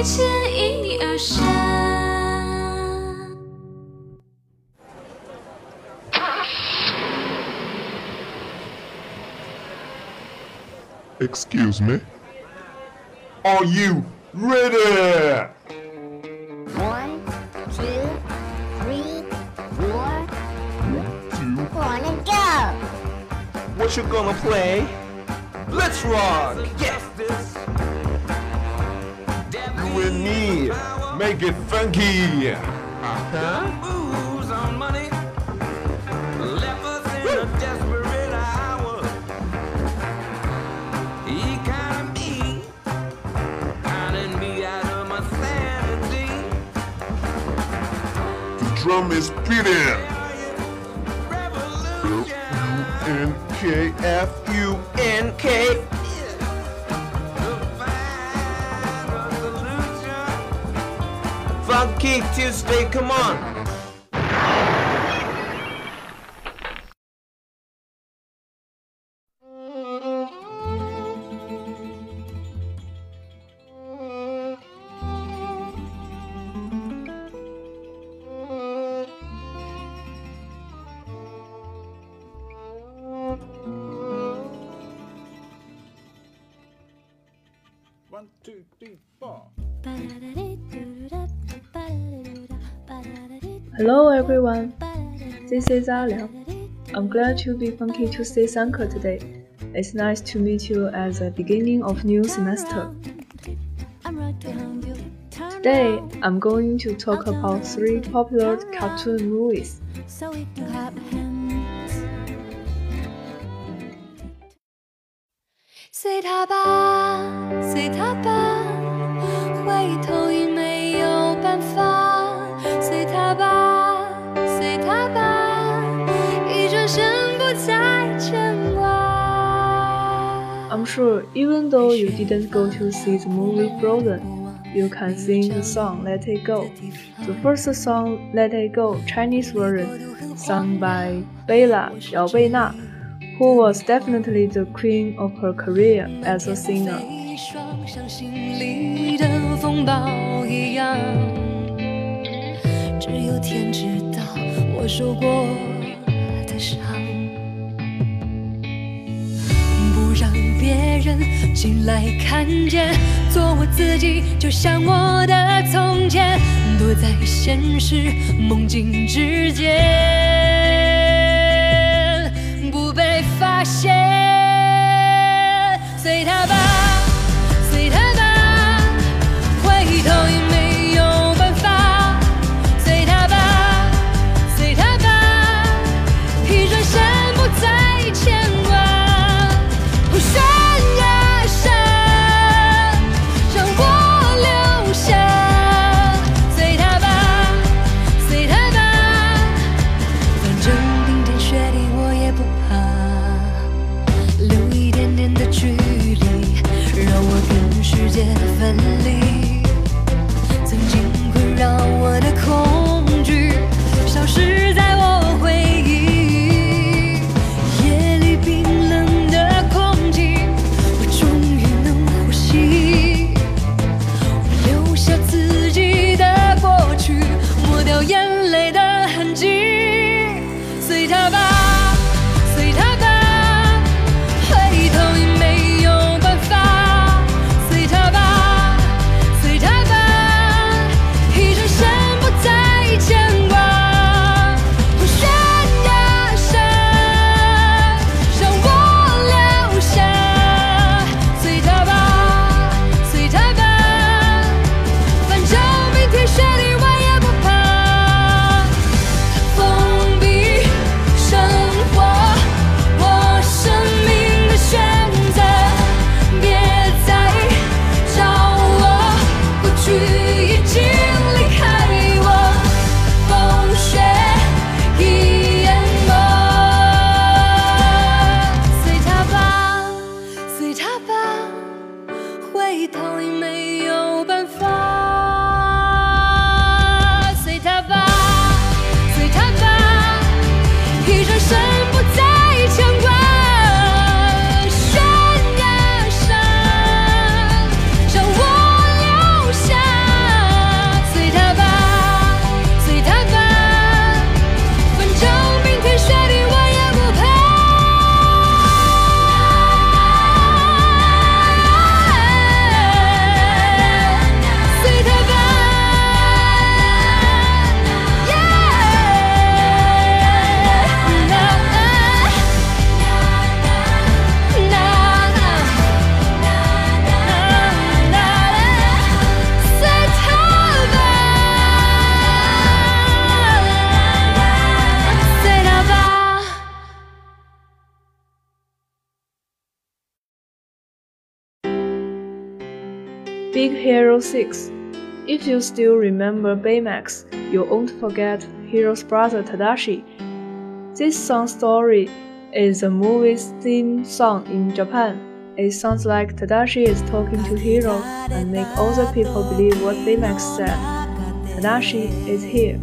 FM 一千一二三。Excuse me. Are you ready? One, two, three, four. Two. Wanna go? What you gonna play? Let's rock! Yes! Me out of my sanity. The drum is beating. N K F U N K. Funky Tuesday, come on! One, two, three, four. Hello everyone, this is Alia. I'm glad to be Funky Tuesday Sanka today. It's nice to meet you at the beginning of new semester. Today, I'm going to talk about three popular cartoon movies. So I'm sure even though you didn't go to see the movie Frozen, you can sing the song Let It Go. The first song Let It Go Chinese version, sung by Bella Yao Beina, who was definitely the queen of her career as a singer. 一双像心里的风暴一样，只有天知道我受过的伤。 人进来看见，做我自己，就像我的从前，躲在现实梦境之间，不被发现。随他吧，随他吧，回头也没一转 Hero 6. If you still remember Baymax, you won't forget Hero's brother Tadashi. This song story is the movie's theme song in Japan. It sounds like Tadashi is talking to Hero and make the people believe what Baymax said. Tadashi is here.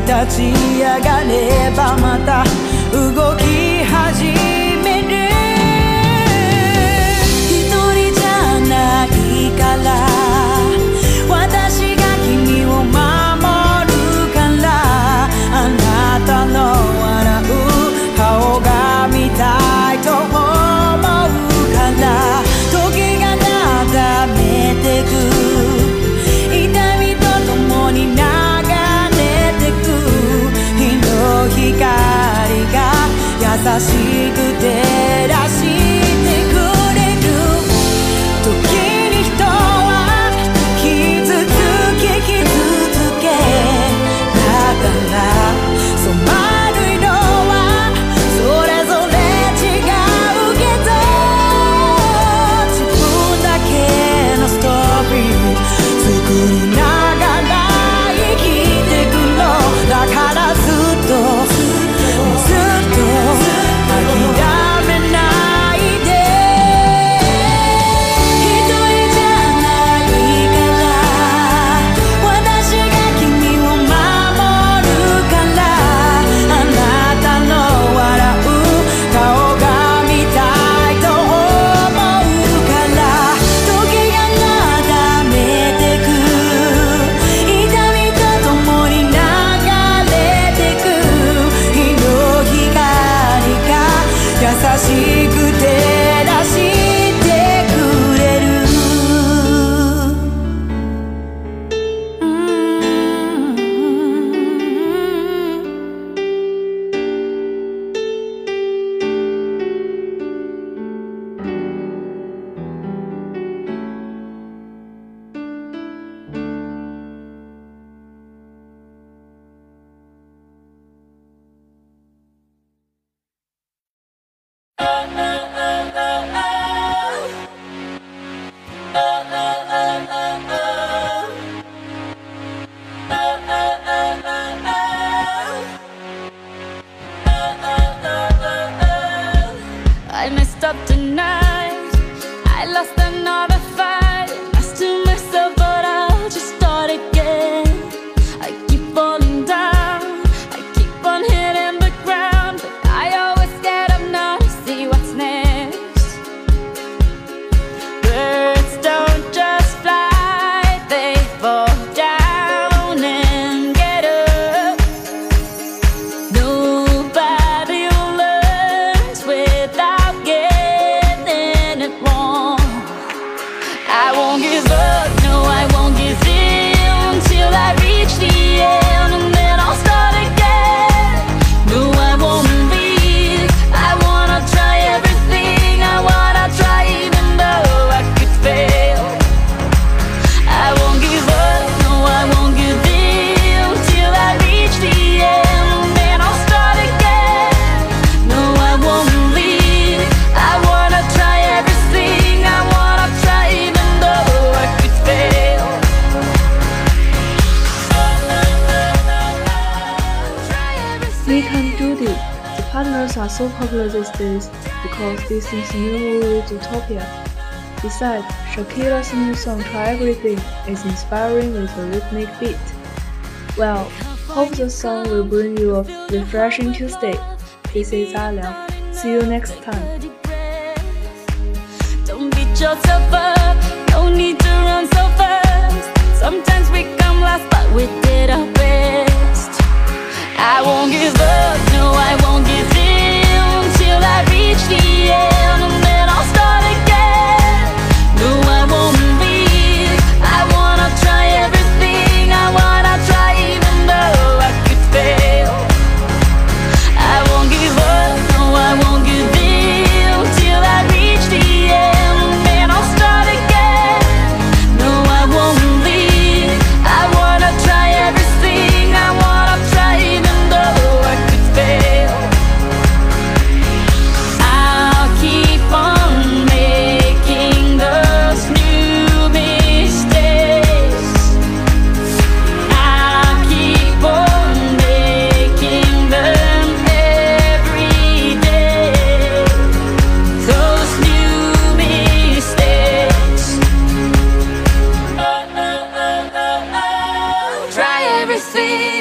立ち上がればまた動き始め so popular these days because this is Zootopia. Besides, Shakira's new song Try Everything is inspiring with a rhythmic beat. Well, hope the song will bring you a refreshing Tuesday. This is Aliao. See you next time. Don't beat yourself up, no need to run so fast. Sometimes we come last, but we did our best. I won't give up. feel